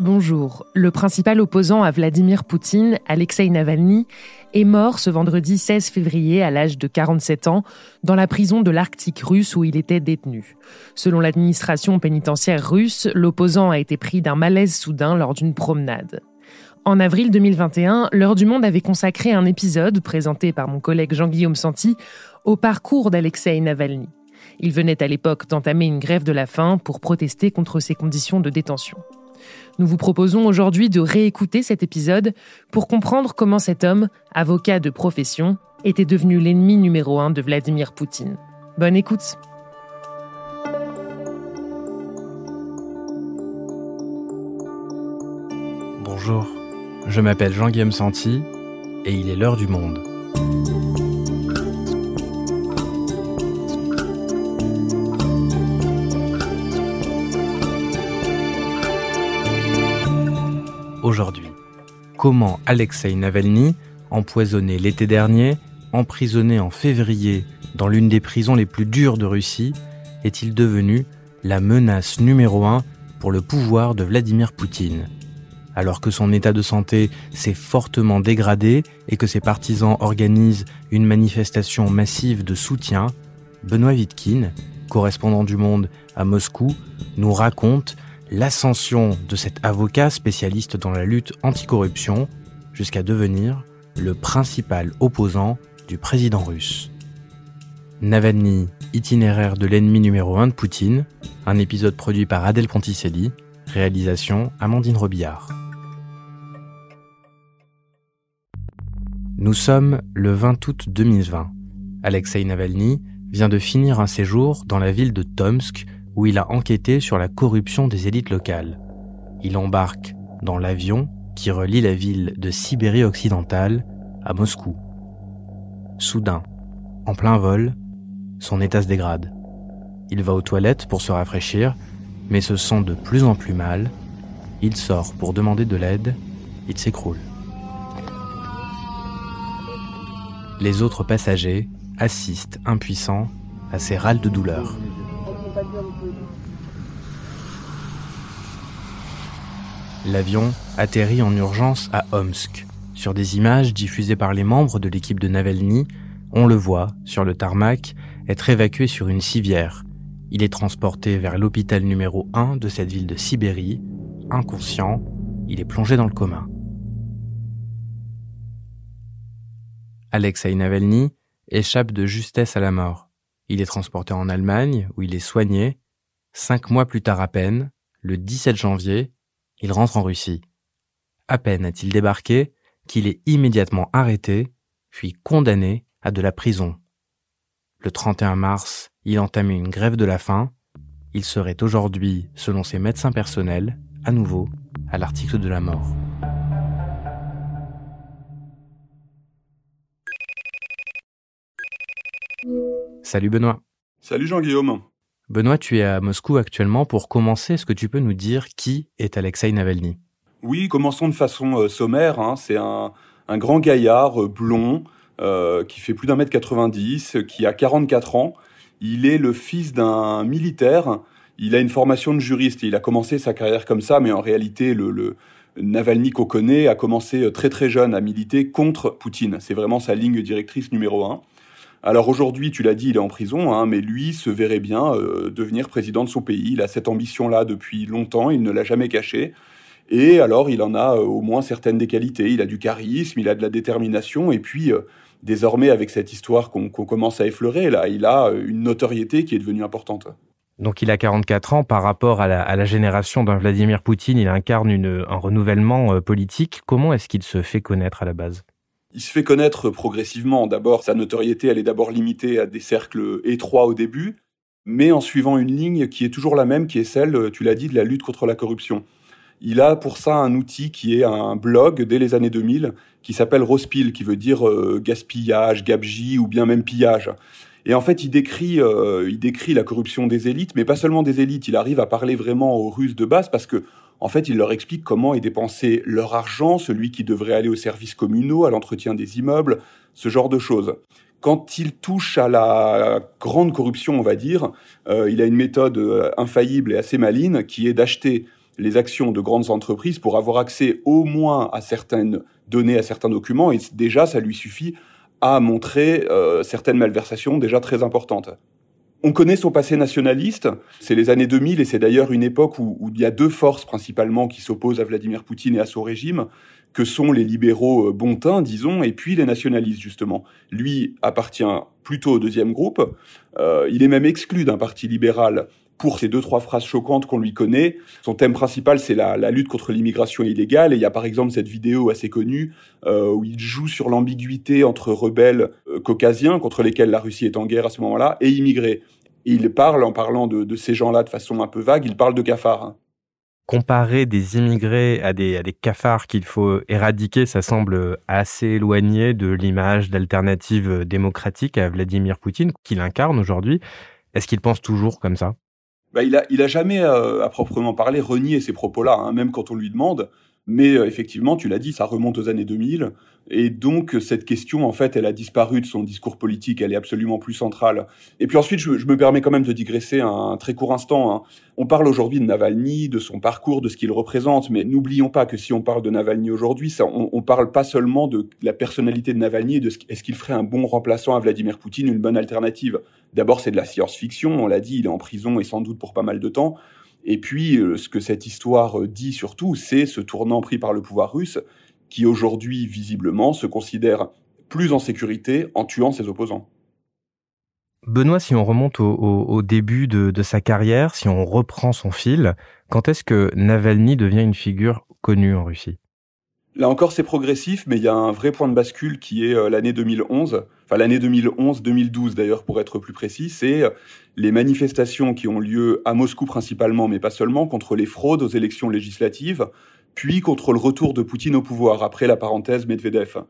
Bonjour. Le principal opposant à Vladimir Poutine, Alexei Navalny, est mort ce vendredi 16 février à l'âge de 47 ans dans la prison de l'Arctique russe où il était détenu. Selon l'administration pénitentiaire russe, l'opposant a été pris d'un malaise soudain lors d'une promenade. En avril 2021, L'heure du monde avait consacré un épisode présenté par mon collègue Jean-Guillaume Santi au parcours d'Alexei Navalny. Il venait à l'époque d'entamer une grève de la faim pour protester contre ses conditions de détention. Nous vous proposons aujourd'hui de réécouter cet épisode pour comprendre comment cet homme, avocat de profession, était devenu l'ennemi numéro un de Vladimir Poutine. Bonne écoute. Bonjour, je m'appelle Jean-Guillaume Santi et il est l'heure du monde. Comment Alexei Navalny, empoisonné l'été dernier, emprisonné en février dans l'une des prisons les plus dures de Russie, est-il devenu la menace numéro un pour le pouvoir de Vladimir Poutine? Alors que son état de santé s'est fortement dégradé et que ses partisans organisent une manifestation massive de soutien, Benoît Vitkin, correspondant du Monde à Moscou, nous raconte l'ascension de cet avocat spécialiste dans la lutte anticorruption jusqu'à devenir le principal opposant du président russe. Navalny, itinéraire de l'ennemi numéro 1 de Poutine, un épisode produit par Adèle Ponticelli, réalisation Amandine Robillard. Nous sommes le 20 août 2020. Alexei Navalny vient de finir un séjour dans la ville de Tomsk où il a enquêté sur la corruption des élites locales. Il embarque dans l'avion qui relie la ville de Sibérie occidentale à Moscou. Soudain, en plein vol, son état se dégrade. Il va aux toilettes pour se rafraîchir, mais se sent de plus en plus mal. Il sort pour demander de l'aide, il s'écroule. Les autres passagers assistent impuissants à ses râles de douleur. L'avion atterrit en urgence à Omsk. Sur des images diffusées par les membres de l'équipe de Navalny, on le voit, sur le tarmac, être évacué sur une civière. Il est transporté vers l'hôpital numéro 1 de cette ville de Sibérie. Inconscient, il est plongé dans le coma. Alexei Navalny échappe de justesse à la mort. Il est transporté en Allemagne, où il est soigné. Cinq mois plus tard à peine, le 17 janvier, il rentre en Russie. À peine a-t-il débarqué qu'il est immédiatement arrêté, puis condamné à de la prison. Le 31 mars, il entame une grève de la faim. Il serait aujourd'hui, selon ses médecins personnels, à nouveau à l'article de la mort. Salut Benoît. Salut Jean-Guillaume. Benoît, tu es à Moscou actuellement. Pour commencer, est-ce que tu peux nous dire qui est Alexei Navalny? Oui, commençons de façon euh, sommaire. Hein. C'est un, grand gaillard euh, blond euh, qui fait plus d'un mètre 90, qui a 44 ans. Il est le fils d'un militaire. Il a une formation de juriste. Il a commencé sa carrière comme ça, mais en réalité, le, le Navalny qu'on connaît a commencé très très jeune à militer contre Poutine. C'est vraiment sa ligne directrice numéro un. Alors aujourd'hui, tu l'as dit, il est en prison, hein, mais lui se verrait bien euh, devenir président de son pays. Il a cette ambition-là depuis longtemps, il ne l'a jamais caché. Et alors, il en a euh, au moins certaines des qualités. Il a du charisme, il a de la détermination, et puis euh, désormais, avec cette histoire qu'on commence à effleurer, là, il a une notoriété qui est devenue importante. Donc il a 44 ans par rapport à la, génération d'un Vladimir Poutine, il incarne un renouvellement politique. Comment est-ce qu'il se fait connaître à la base? Il se fait connaître progressivement. D'abord, sa notoriété, elle est d'abord limitée à des cercles étroits au début, mais en suivant une ligne qui est toujours la même, qui est celle, tu l'as dit, de la lutte contre la corruption. Il a pour ça un outil qui est un blog dès les années 2000 qui s'appelle Rospil, qui veut dire euh, gaspillage, gabji ou bien même pillage. Et en fait, il décrit, euh, il décrit la corruption des élites, mais pas seulement des élites. Il arrive à parler vraiment aux Russes de base parce que en fait, il leur explique comment est dépensé leur argent, celui qui devrait aller aux services communaux, à l'entretien des immeubles, ce genre de choses. Quand il touche à la grande corruption, on va dire, euh, il a une méthode euh, infaillible et assez maligne qui est d'acheter les actions de grandes entreprises pour avoir accès au moins à certaines données, à certains documents, et déjà ça lui suffit à montrer euh, certaines malversations déjà très importantes. On connaît son passé nationaliste, c'est les années 2000 et c'est d'ailleurs une époque où, il y a deux forces principalement qui s'opposent à Vladimir Poutine et à son régime, que sont les libéraux euh, bontins, disons, et puis les nationalistes, justement. Lui appartient plutôt au deuxième groupe, euh, il est même exclu d'un parti libéral pour ces deux, trois phrases choquantes qu'on lui connaît. Son thème principal, c'est la, lutte contre l'immigration illégale. Et il y a par exemple cette vidéo assez connue euh, où il joue sur l'ambiguïté entre rebelles caucasiens, contre lesquels la Russie est en guerre à ce moment-là, et immigrés. Et il parle, en parlant de, de ces gens-là de façon un peu vague, il parle de cafards. Comparer des immigrés à des, à des cafards qu'il faut éradiquer, ça semble assez éloigné de l'image d'alternative démocratique à Vladimir Poutine qu'il incarne aujourd'hui. Est-ce qu'il pense toujours comme ça? Bah, il a, il a jamais, euh, à proprement parler, renié ces propos-là, hein, même quand on lui demande. Mais euh, effectivement, tu l'as dit, ça remonte aux années 2000. Et donc, cette question, en fait, elle a disparu de son discours politique. Elle est absolument plus centrale. Et puis ensuite, je, me permets quand même de digresser un, très court instant. Hein. On parle aujourd'hui de Navalny, de son parcours, de ce qu'il représente. Mais n'oublions pas que si on parle de Navalny aujourd'hui, on, on parle pas seulement de la personnalité de Navalny et de ce, est-ce qu'il ferait un bon remplaçant à Vladimir Poutine, une bonne alternative. D'abord, c'est de la science-fiction. On l'a dit, il est en prison et sans doute pour pas mal de temps. Et puis, euh, ce que cette histoire euh, dit surtout, c'est ce tournant pris par le pouvoir russe, qui aujourd'hui, visiblement, se considère plus en sécurité en tuant ses opposants. Benoît, si on remonte au, au, au début de, de, sa carrière, si on reprend son fil, quand est-ce que Navalny devient une figure connue en Russie? Là encore, c'est progressif, mais il y a un vrai point de bascule qui est euh, l'année 2011, enfin l'année 2011-2012 d'ailleurs pour être plus précis, c'est euh, les manifestations qui ont lieu à Moscou principalement, mais pas seulement, contre les fraudes aux élections législatives, puis contre le retour de Poutine au pouvoir après la parenthèse Medvedev.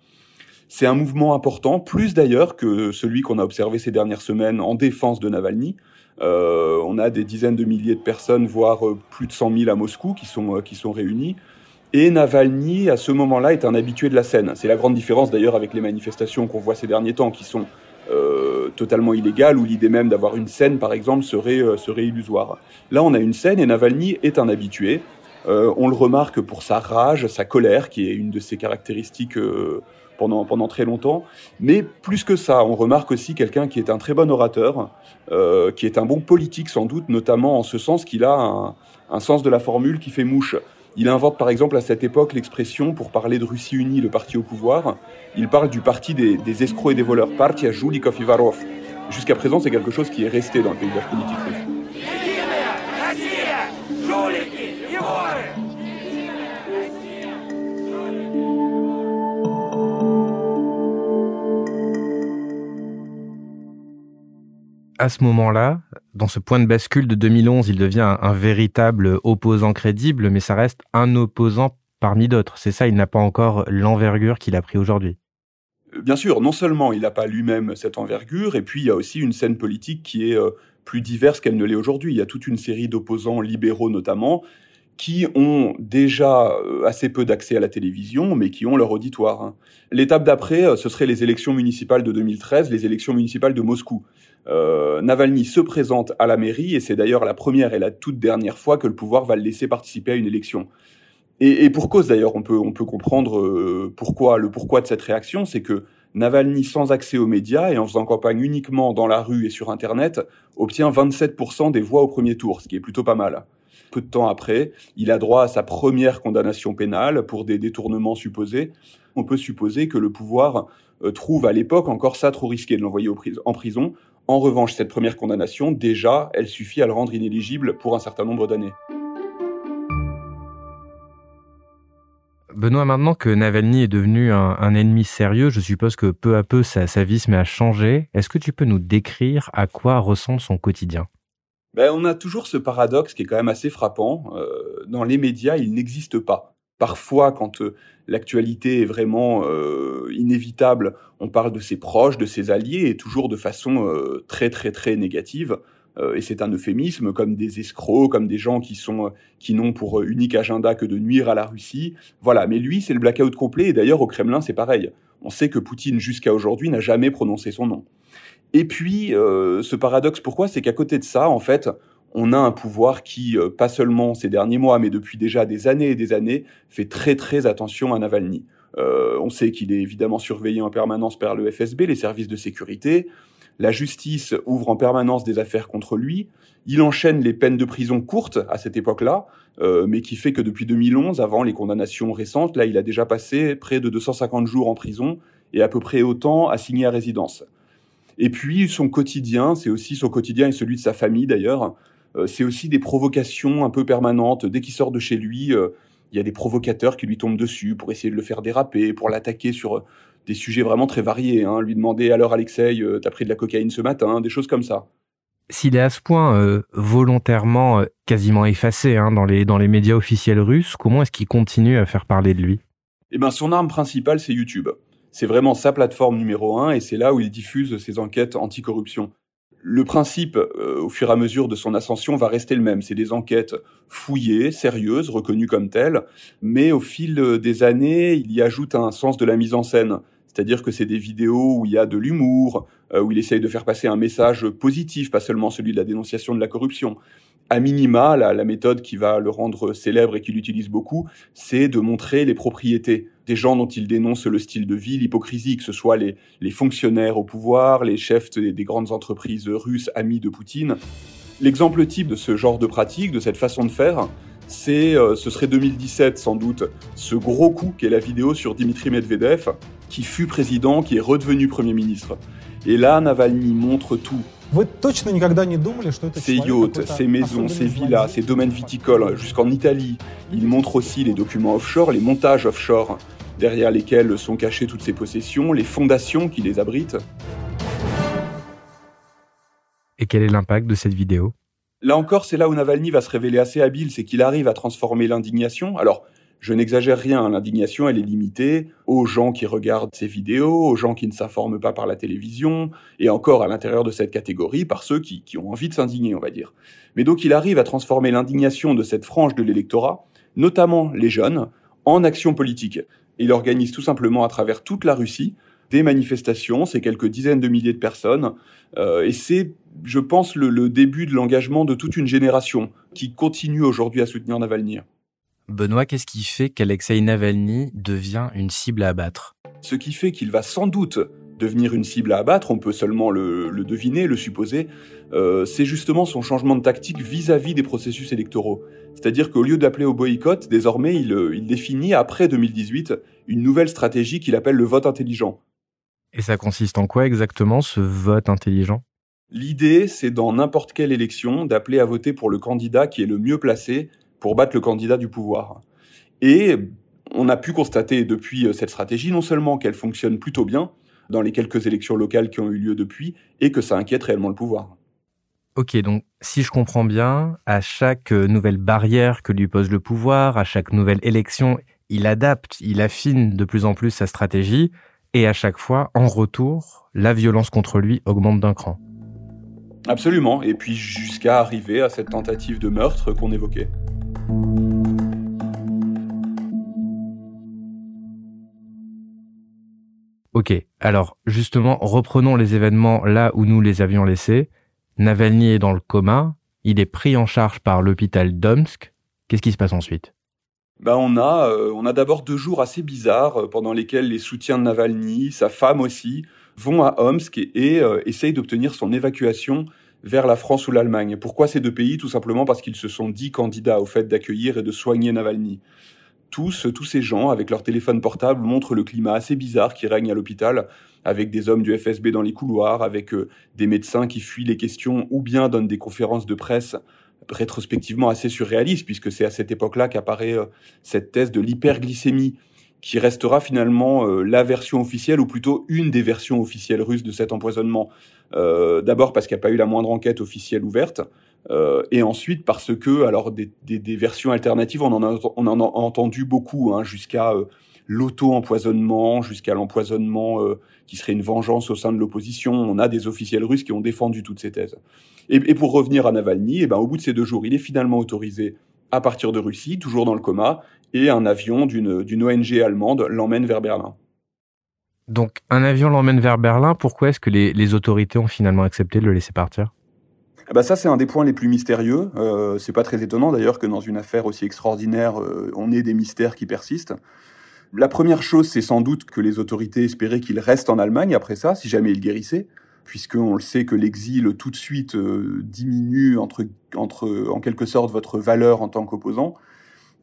C'est un mouvement important, plus d'ailleurs que celui qu'on a observé ces dernières semaines en défense de Navalny. Euh, on a des dizaines de milliers de personnes, voire euh, plus de 100 000 à Moscou, qui sont, qui sont réunies. Et Navalny, à ce moment-là, est un habitué de la scène. C'est la grande différence d'ailleurs avec les manifestations qu'on voit ces derniers temps, qui sont euh, totalement illégales, où l'idée même d'avoir une scène, par exemple, serait, euh, serait illusoire. Là, on a une scène et Navalny est un habitué. Euh, on le remarque pour sa rage, sa colère, qui est une de ses caractéristiques euh, pendant, pendant très longtemps. Mais plus que ça, on remarque aussi quelqu'un qui est un très bon orateur, euh, qui est un bon politique sans doute, notamment en ce sens qu'il a un, un sens de la formule qui fait mouche. Il invente par exemple à cette époque l'expression pour parler de Russie unie, le parti au pouvoir. Il parle du parti des, des escrocs et des voleurs, Partia Julikov Ivarov. Jusqu'à présent, c'est quelque chose qui est resté dans le paysage politique russe. À ce moment-là, dans ce point de bascule de 2011, il devient un, véritable opposant crédible, mais ça reste un opposant parmi d'autres. C'est ça, il n'a pas encore l'envergure qu'il a pris aujourd'hui. Bien sûr, non seulement il n'a pas lui-même cette envergure, et puis il y a aussi une scène politique qui est euh, plus diverse qu'elle ne l'est aujourd'hui. Il y a toute une série d'opposants libéraux notamment, qui ont déjà euh, assez peu d'accès à la télévision, mais qui ont leur auditoire. Hein. L'étape d'après, euh, ce serait les élections municipales de 2013, les élections municipales de Moscou. Euh, Navalny se présente à la mairie, et c'est d'ailleurs la première et la toute dernière fois que le pouvoir va le laisser participer à une élection. Et, et pour cause d'ailleurs, on peut, on peut comprendre pourquoi, le pourquoi de cette réaction, c'est que Navalny, sans accès aux médias et en faisant campagne uniquement dans la rue et sur Internet, obtient 27% des voix au premier tour, ce qui est plutôt pas mal. Peu de temps après, il a droit à sa première condamnation pénale pour des détournements supposés. On peut supposer que le pouvoir euh, trouve à l'époque encore ça trop risqué de l'envoyer en prison. En revanche, cette première condamnation, déjà, elle suffit à le rendre inéligible pour un certain nombre d'années. Benoît, maintenant que Navalny est devenu un, ennemi sérieux, je suppose que peu à peu sa, sa vie se met à changer. Est-ce que tu peux nous décrire à quoi ressemble son quotidien? Ben, On a toujours ce paradoxe qui est quand même assez frappant. Euh, dans les médias, il n'existe pas. Parfois, quand euh, l'actualité est vraiment euh, inévitable, on parle de ses proches, de ses alliés, et toujours de façon euh, très très très négative. Euh, et c'est un euphémisme, comme des escrocs, comme des gens qui sont qui n'ont pour unique agenda que de nuire à la Russie. Voilà. Mais lui, c'est le blackout complet. Et d'ailleurs, au Kremlin, c'est pareil. On sait que Poutine, jusqu'à aujourd'hui, n'a jamais prononcé son nom. Et puis, ce paradoxe, pourquoi? C'est qu'à côté de ça, en fait, on a un pouvoir qui, euh, pas seulement ces derniers mois, mais depuis déjà des années et des années, fait très très attention à Navalny. Euh, on sait qu'il est évidemment surveillé en permanence par le FSB, les services de sécurité. La justice ouvre en permanence des affaires contre lui. Il enchaîne les peines de prison courtes à cette époque-là, euh, mais qui fait que depuis 2011, avant les condamnations récentes, là, il a déjà passé près de 250 jours en prison et à peu près autant assigné à résidence. Et puis son quotidien, c'est aussi son quotidien et celui de sa famille d'ailleurs. Euh, c'est aussi des provocations un peu permanentes. Dès qu'il sort de chez lui, euh, il y a des provocateurs qui lui tombent dessus pour essayer de le faire déraper, pour l'attaquer sur euh, des sujets vraiment très variés. Hein. Lui demander alors Alexei, t'as pris de la cocaïne ce matin, des choses comme ça. S'il est à ce point volontairement quasiment effacé hein, dans, les, dans les médias officiels russes, comment est-ce qu'il continue à faire parler de lui? Eh ben, son arme principale, c'est YouTube. C'est vraiment sa plateforme numéro un et c'est là où il diffuse ses enquêtes anticorruption le principe, euh, au fur et à mesure de son ascension, va rester le même. C'est des enquêtes fouillées, sérieuses, reconnues comme telles, mais au fil euh, des années, il y ajoute un sens de la mise en scène. C'est-à-dire que c'est des vidéos où il y a de l'humour, euh, où il essaye de faire passer un message positif, pas seulement celui de la dénonciation de la corruption. À minima, la, la méthode qui va le rendre célèbre et qu'il utilise beaucoup, c'est de montrer les propriétés des gens dont il dénonce le style de vie, l'hypocrisie, que ce soit les, les, fonctionnaires au pouvoir, les chefs des, des grandes entreprises russes amis de Poutine. L'exemple type de ce genre de pratique, de cette façon de faire, c'est, euh, ce serait 2017 sans doute, ce gros coup qu'est la vidéo sur Dimitri Medvedev, qui fut président, qui est redevenu Premier ministre. Et là, Navalny montre tout. Ses yachts, ses maisons, ses villas, ses domaines viticoles, jusqu'en Italie. Il montre aussi les documents offshore, les montages offshore, derrière lesquels sont cachées toutes ses possessions, les fondations qui les abritent. Et quel est l'impact de cette vidéo? Là encore, c'est là où Navalny va se révéler assez habile, c'est qu'il arrive à transformer l'indignation. Alors, je n'exagère rien, l'indignation, elle est limitée aux gens qui regardent ces vidéos, aux gens qui ne s'informent pas par la télévision, et encore à l'intérieur de cette catégorie, par ceux qui, ont envie de s'indigner, on va dire. Mais donc il arrive à transformer l'indignation de cette frange de l'électorat, notamment les jeunes, en action politique. Il organise tout simplement à travers toute la Russie des manifestations, c'est quelques dizaines de milliers de personnes, euh, et c'est, je pense, le, le début de l'engagement de toute une génération qui continue aujourd'hui à soutenir Navalny. Benoît, qu'est-ce qui fait qu'Alexei Navalny devient une cible à abattre? Ce qui fait qu'il va sans doute devenir une cible à abattre, on peut seulement le, deviner, le supposer, euh, c'est justement son changement de tactique vis-à-vis des processus électoraux. C'est-à-dire qu'au lieu d'appeler au boycott, désormais il, euh, il définit, après 2018, une nouvelle stratégie qu'il appelle le vote intelligent. Et ça consiste en quoi exactement ce vote intelligent? L'idée, c'est dans n'importe quelle élection d'appeler à voter pour le candidat qui est le mieux placé pour battre le candidat du pouvoir. Et on a pu constater depuis euh, cette stratégie non seulement qu'elle fonctionne plutôt bien dans les quelques élections locales qui ont eu lieu depuis, et que ça inquiète réellement le pouvoir. Ok, donc si je comprends bien, à chaque euh, nouvelle barrière que lui pose le pouvoir, à chaque nouvelle élection, il adapte, il affine de plus en plus sa stratégie, et à chaque fois, en retour, la violence contre lui augmente d'un cran. Absolument, et puis jusqu'à arriver à cette tentative de meurtre qu'on évoquait. Ok, alors justement, reprenons les événements là où nous les avions laissés. Navalny est dans le coma, il est pris en charge par l'hôpital d'Omsk. Qu'est-ce qui se passe ensuite? Ben on a, euh, on a d'abord deux jours assez bizarres euh, pendant lesquels les soutiens de Navalny, sa femme aussi, vont à Omsk et, euh, essayent d'obtenir son évacuation vers la France ou l'Allemagne. Pourquoi ces deux pays? Tout simplement parce qu'ils se sont dit candidats au fait d'accueillir et de soigner Navalny. Tous, ces gens, avec leur téléphone portable, montrent le climat assez bizarre qui règne à l'hôpital, avec des hommes du FSB dans les couloirs, avec euh, des médecins qui fuient les questions ou bien donnent des conférences de presse rétrospectivement assez surréalistes, puisque c'est à cette époque-là qu'apparaît euh, cette thèse de l'hyperglycémie qui restera finalement euh, la version officielle, ou plutôt une des versions officielles russes de cet empoisonnement. D'abord parce qu'il n'y a pas eu la moindre enquête officielle ouverte, euh, et ensuite parce que, alors des, versions alternatives, on en a, entendu beaucoup, hein, jusqu'à euh, l'auto-empoisonnement, jusqu'à l'empoisonnement euh, qui serait une vengeance au sein de l'opposition. On a des officiels russes qui ont défendu toutes ces thèses. Et, pour revenir à Navalny, eh ben, au bout de ces deux jours, il est finalement autorisé à partir de Russie, toujours dans le coma, et un avion d'une ONG allemande l'emmène vers Berlin. Donc un avion l'emmène vers Berlin, pourquoi est-ce que les, autorités ont finalement accepté de le laisser partir? Bah ça, c'est un des points les plus mystérieux. Euh, c'est pas très étonnant d'ailleurs que dans une affaire aussi extraordinaire, euh, on ait des mystères qui persistent. La première chose, c'est sans doute que les autorités espéraient qu'il reste en Allemagne après ça, si jamais il guérissait, puisqu'on le sait que l'exil tout de suite euh, diminue entre, entre, en quelque sorte, votre valeur en tant qu'opposant.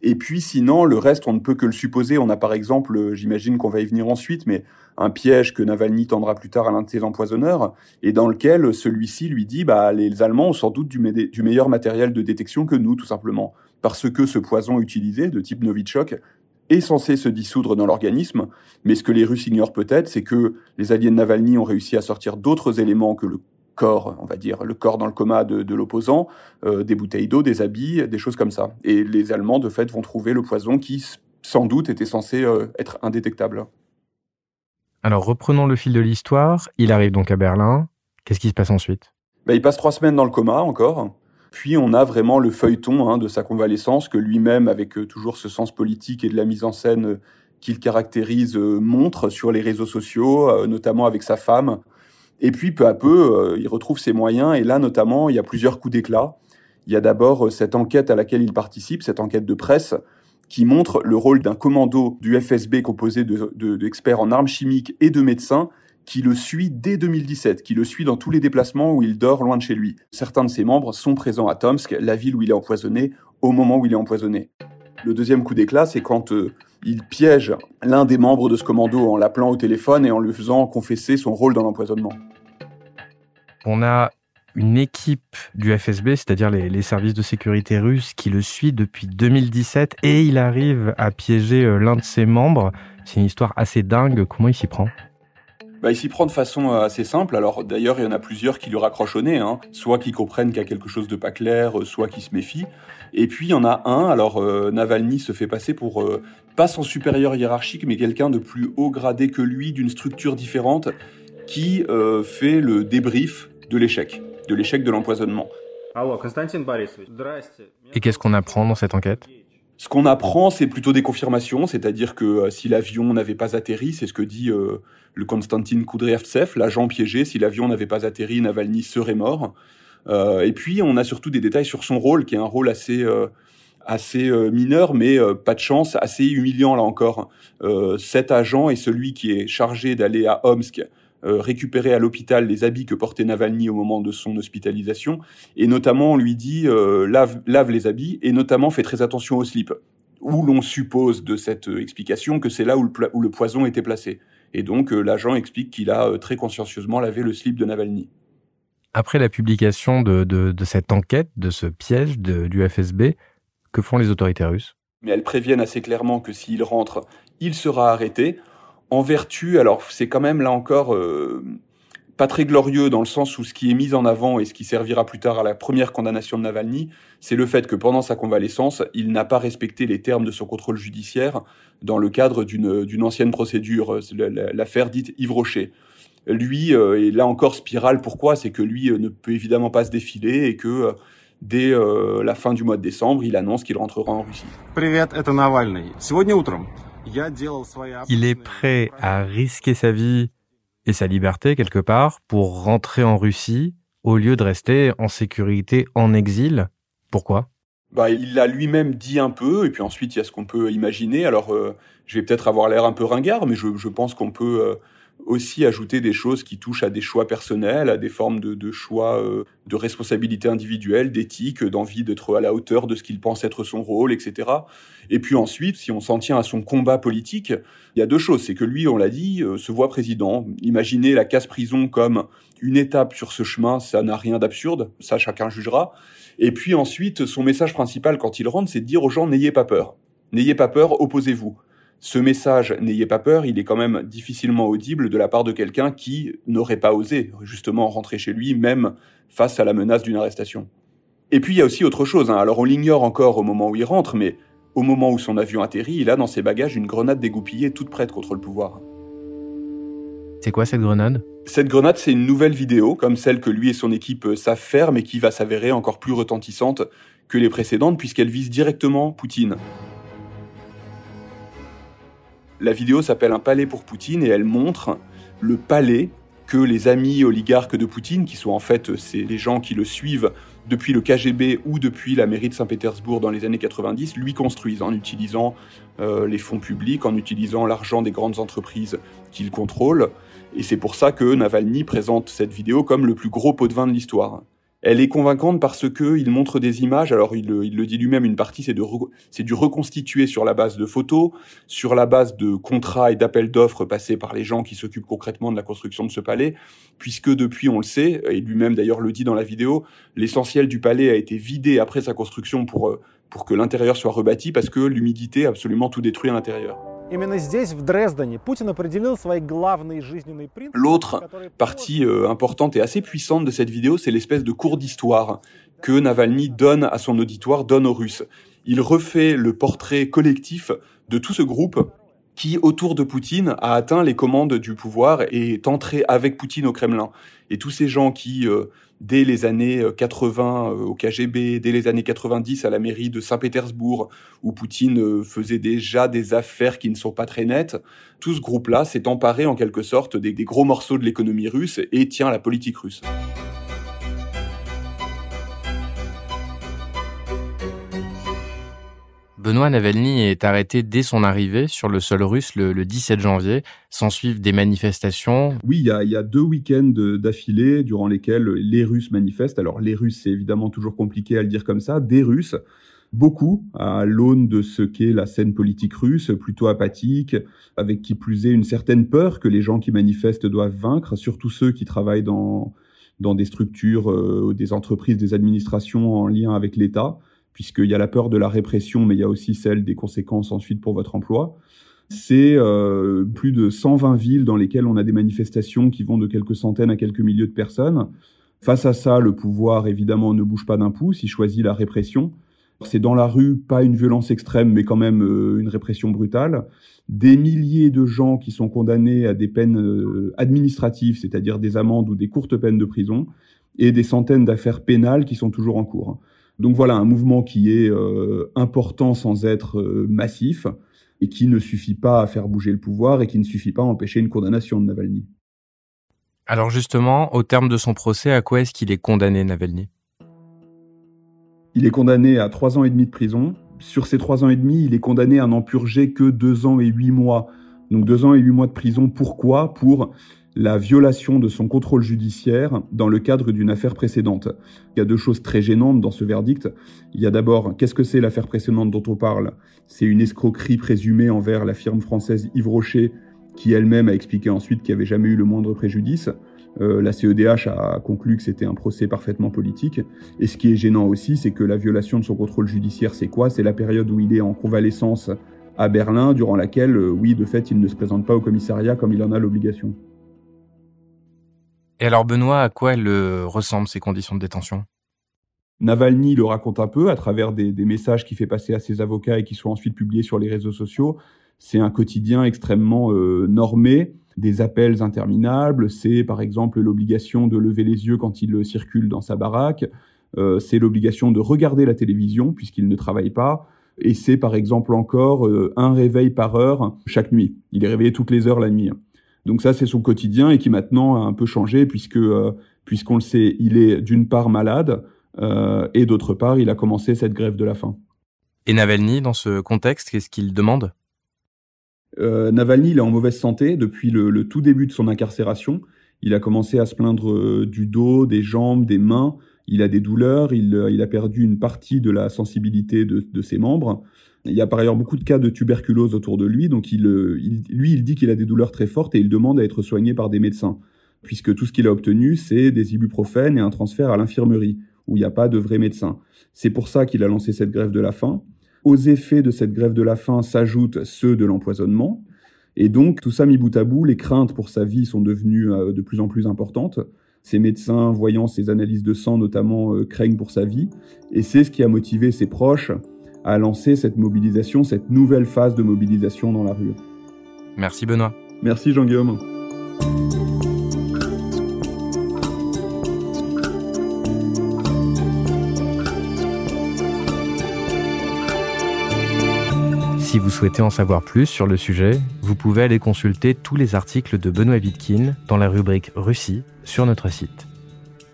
Et puis sinon, le reste, on ne peut que le supposer. On a par exemple, euh, j'imagine qu'on va y venir ensuite, mais un piège que Navalny tendra plus tard à l'un de ses empoisonneurs, et dans lequel celui-ci lui dit, bah, les Allemands ont sans doute du, du meilleur matériel de détection que nous, tout simplement, parce que ce poison utilisé, de type Novichok, est censé se dissoudre dans l'organisme, mais ce que les Russes ignorent peut-être, c'est que les alliés de Navalny ont réussi à sortir d'autres éléments que le corps, on va dire, le corps dans le coma de, l'opposant, euh, des bouteilles d'eau, des habits, des choses comme ça. Et les Allemands, de fait, vont trouver le poison qui, sans doute, était censé euh, être indétectable. Alors, reprenons le fil de l'histoire. Il arrive donc à Berlin. Qu'est-ce qui se passe ensuite? Ben, Il passe trois semaines dans le coma encore. Puis on a vraiment le feuilleton hein, de sa convalescence que lui-même, avec euh, toujours ce sens politique et de la mise en scène qu'il caractérise, montre sur les réseaux sociaux, notamment avec sa femme. Et puis peu à peu, euh, il retrouve ses moyens. Et là, notamment, il y a plusieurs coups d'éclat. Il y a d'abord euh, cette enquête à laquelle il participe, cette enquête de presse, qui montre le rôle d'un commando du FSB composé d'experts de, en armes chimiques et de médecins qui le suit dès 2017, qui le suit dans tous les déplacements où il dort loin de chez lui. Certains de ses membres sont présents à Tomsk, la ville où il est empoisonné, au moment où il est empoisonné. Le deuxième coup d'éclat, c'est quand euh, il piège l'un des membres de ce commando en l'appelant au téléphone et en lui faisant confesser son rôle dans l'empoisonnement. On a une équipe du FSB, c'est-à-dire les, services de sécurité russes, qui le suit depuis 2017 et il arrive à piéger euh, l'un de ses membres. C'est une histoire assez dingue. Comment il s'y prend? Bah, il s'y prend de façon euh, assez simple. Alors d'ailleurs, il y en a plusieurs qui lui raccrochent au nez, hein. soit qui comprennent qu'il y a quelque chose de pas clair, euh, soit qui se méfient. Et puis il y en a un. Alors Navalny se fait passer pour pas son supérieur hiérarchique, mais quelqu'un de plus haut gradé que lui, d'une structure différente, qui fait le débrief de l'échec, de l'échec de l'empoisonnement. Et qu'est-ce qu'on apprend dans cette enquête? Ce qu'on apprend, c'est plutôt des confirmations, c'est-à-dire que euh, si l'avion n'avait pas atterri, c'est ce que dit euh, le Konstantin Kudryavtsev, l'agent piégé, si l'avion n'avait pas atterri, Navalny serait mort. Euh, et puis, on a surtout des détails sur son rôle, qui est un rôle assez assez mineur, mais pas de chance, assez humiliant là encore. cet agent est celui qui est chargé d'aller à Omsk euh, récupérer à l'hôpital les habits que portait Navalny au moment de son hospitalisation, et notamment on lui dit euh, lave, lave les habits, et notamment fais très attention au slip, où l'on suppose de cette euh, explication que c'est là où le, où le, poison était placé. Et donc l'agent explique qu'il a très consciencieusement lavé le slip de Navalny. Après la publication de, de, de cette enquête, de ce piège de, du FSB, que font les autorités russes? Mais elles préviennent assez clairement que s'il rentre, il sera arrêté en vertu, alors c'est quand même là encore euh, pas très glorieux dans le sens où ce qui est mis en avant et ce qui servira plus tard à la première condamnation de Navalny, c'est le fait que pendant sa convalescence, il n'a pas respecté les termes de son contrôle judiciaire dans le cadre d'une ancienne procédure, l'affaire dite Yves Rocher. Lui, euh, et là encore spirale, pourquoi? C'est que lui euh, ne peut évidemment pas se défiler et que dès la fin du mois de décembre, il annonce qu'il rentrera en Russie. Il est prêt à risquer sa vie et sa liberté quelque part pour rentrer en Russie au lieu de rester en sécurité en exil. Pourquoi? Bah, il l'a lui-même dit un peu, et puis ensuite il y a ce qu'on peut imaginer. Alors, euh, je vais peut-être avoir l'air un peu ringard, mais je, je pense qu'on peut euh, aussi ajouter des choses qui touchent à des choix personnels, à des formes de, choix euh, de responsabilité individuelle, d'éthique, d'envie d'être à la hauteur de ce qu'il pense être son rôle, etc. Et puis ensuite, si on s'en tient à son combat politique, il y a deux choses. C'est que lui, on l'a dit, euh, se voit président. Imaginez la casse-prison comme une étape sur ce chemin, ça n'a rien d'absurde, ça chacun jugera. Et puis ensuite, son message principal quand il rentre, c'est de dire aux gens n'ayez pas peur. N'ayez pas peur, opposez-vous ce message, n'ayez pas peur, il est quand même difficilement audible de la part de quelqu'un qui n'aurait pas osé justement rentrer chez lui, même face à la menace d'une arrestation. Et puis il y a aussi autre chose, hein. alors on l'ignore encore au moment où il rentre, mais au moment où son avion atterrit, il a dans ses bagages une grenade dégoupillée toute prête contre le pouvoir. C'est quoi cette grenade? Cette grenade, c'est une nouvelle vidéo, comme celle que lui et son équipe savent faire, mais qui va s'avérer encore plus retentissante que les précédentes, puisqu'elle vise directement Poutine. La vidéo s'appelle Un palais pour Poutine et elle montre le palais que les amis oligarques de Poutine, qui sont en fait c'est les gens qui le suivent depuis le KGB ou depuis la mairie de Saint-Pétersbourg dans les années 90, lui construisent en utilisant euh, les fonds publics, en utilisant l'argent des grandes entreprises qu'il contrôle. Et c'est pour ça que Navalny présente cette vidéo comme le plus gros pot de vin de l'histoire. Elle est convaincante parce que il montre des images. Alors il, le dit lui-même, une partie c'est de c'est du reconstituer sur la base de photos, sur la base de contrats et d'appels d'offres passés par les gens qui s'occupent concrètement de la construction de ce palais, puisque depuis on le sait, et lui-même d'ailleurs le dit dans la vidéo, l'essentiel du palais a été vidé après sa construction pour euh, pour que l'intérieur soit rebâti parce que l'humidité a absolument tout détruit à l'intérieur. L'autre partie euh, importante et assez puissante de cette vidéo, c'est l'espèce de cours d'histoire que Navalny donne à son auditoire, donne aux Russes. Il refait le portrait collectif de tout ce groupe qui, autour de Poutine, a atteint les commandes du pouvoir et est entré avec Poutine au Kremlin. Et tous ces gens qui, euh, dès les années 80 euh, au KGB, dès les années 90 à la mairie de Saint-Pétersbourg, où Poutine euh, faisait déjà des affaires qui ne sont pas très nettes, tout ce groupe-là s'est emparé en quelque sorte des, des gros morceaux de l'économie russe et tient la politique russe. Benoît Navalny est arrêté dès son arrivée sur le sol russe le, 17 janvier. S'en suivent des manifestations. Oui, il y a, deux week-ends d'affilée durant lesquels les Russes manifestent. Alors les Russes, c'est évidemment toujours compliqué à le dire comme ça. Des Russes, beaucoup à l'aune de ce qu'est la scène politique russe, plutôt apathique, avec qui plus est une certaine peur que les gens qui manifestent doivent vaincre, surtout ceux qui travaillent dans, dans des structures, euh, des entreprises, des administrations en lien avec l'État puisqu'il y a la peur de la répression, mais il y a aussi celle des conséquences ensuite pour votre emploi. C'est euh, plus de 120 villes dans lesquelles on a des manifestations qui vont de quelques centaines à quelques milliers de personnes. Face à ça, le pouvoir, évidemment, ne bouge pas d'un pouce, il choisit la répression. C'est dans la rue, pas une violence extrême, mais quand même euh, une répression brutale. Des milliers de gens qui sont condamnés à des peines euh, administratives, c'est-à-dire des amendes ou des courtes peines de prison, et des centaines d'affaires pénales qui sont toujours en cours. Donc voilà, un mouvement qui est euh, important sans être euh, massif et qui ne suffit pas à faire bouger le pouvoir et qui ne suffit pas à empêcher une condamnation de Navalny. Alors justement, au terme de son procès, à quoi est-ce qu'il est condamné, Navalny? Il est condamné à trois ans et demi de prison. Sur ces trois ans et demi, il est condamné à n'en purger que deux ans et huit mois. Donc deux ans et huit mois de prison. Pourquoi? Pour la violation de son contrôle judiciaire dans le cadre d'une affaire précédente. Il y a deux choses très gênantes dans ce verdict. Il y a d'abord, qu'est-ce que c'est l'affaire précédente dont on parle? C'est une escroquerie présumée envers la firme française Yves Rocher, qui elle-même a expliqué ensuite qu'il n'y avait jamais eu le moindre préjudice. Euh, la CEDH a conclu que c'était un procès parfaitement politique. Et ce qui est gênant aussi, c'est que la violation de son contrôle judiciaire, c'est quoi? C'est la période où il est en convalescence à Berlin, durant laquelle, euh, oui, de fait, il ne se présente pas au commissariat comme il en a l'obligation. Et alors Benoît, à quoi euh, ressemblent ces conditions de détention? Navalny le raconte un peu à travers des, messages qu'il fait passer à ses avocats et qui sont ensuite publiés sur les réseaux sociaux. C'est un quotidien extrêmement euh, normé, des appels interminables. C'est par exemple l'obligation de lever les yeux quand il circule dans sa baraque. Euh, c'est l'obligation de regarder la télévision puisqu'il ne travaille pas. Et c'est par exemple encore un réveil par heure chaque nuit. Il est réveillé toutes les heures la nuit. Donc ça, c'est son quotidien et qui maintenant a un peu changé puisque, euh, puisqu'on le sait, il est d'une part malade euh, et d'autre part, il a commencé cette grève de la faim. Et Navalny, dans ce contexte, qu'est-ce qu'il demande? Euh, Navalny, il est en mauvaise santé depuis le, tout début de son incarcération. Il a commencé à se plaindre euh, du dos, des jambes, des mains. Il a des douleurs. Il, euh, il a perdu une partie de la sensibilité de, de ses membres. Il y a par ailleurs beaucoup de cas de tuberculose autour de lui, donc il, lui, il dit qu'il a des douleurs très fortes et il demande à être soigné par des médecins, puisque tout ce qu'il a obtenu, c'est des ibuprofènes et un transfert à l'infirmerie, où il n'y a pas de vrais médecins. C'est pour ça qu'il a lancé cette grève de la faim. Aux effets de cette grève de la faim s'ajoutent ceux de l'empoisonnement, et donc tout ça mis bout à bout, les craintes pour sa vie sont devenues euh, de plus en plus importantes. Ses médecins, voyant ses analyses de sang notamment, euh, craignent pour sa vie, et c'est ce qui a motivé ses proches à lancer cette mobilisation, cette nouvelle phase de mobilisation dans la rue. Merci Benoît. Merci Jean-Guillaume. Si vous souhaitez en savoir plus sur le sujet, vous pouvez aller consulter tous les articles de Benoît Wittkin dans la rubrique Russie sur notre site.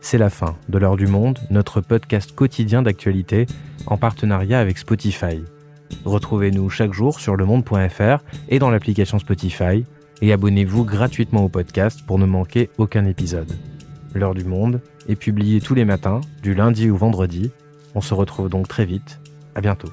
C'est la fin de l'heure du monde, notre podcast quotidien d'actualité en partenariat avec Spotify. Retrouvez-nous chaque jour sur lemonde.fr et dans l'application Spotify et abonnez-vous gratuitement au podcast pour ne manquer aucun épisode. L'heure du monde est publiée tous les matins, du lundi au vendredi. On se retrouve donc très vite. À bientôt.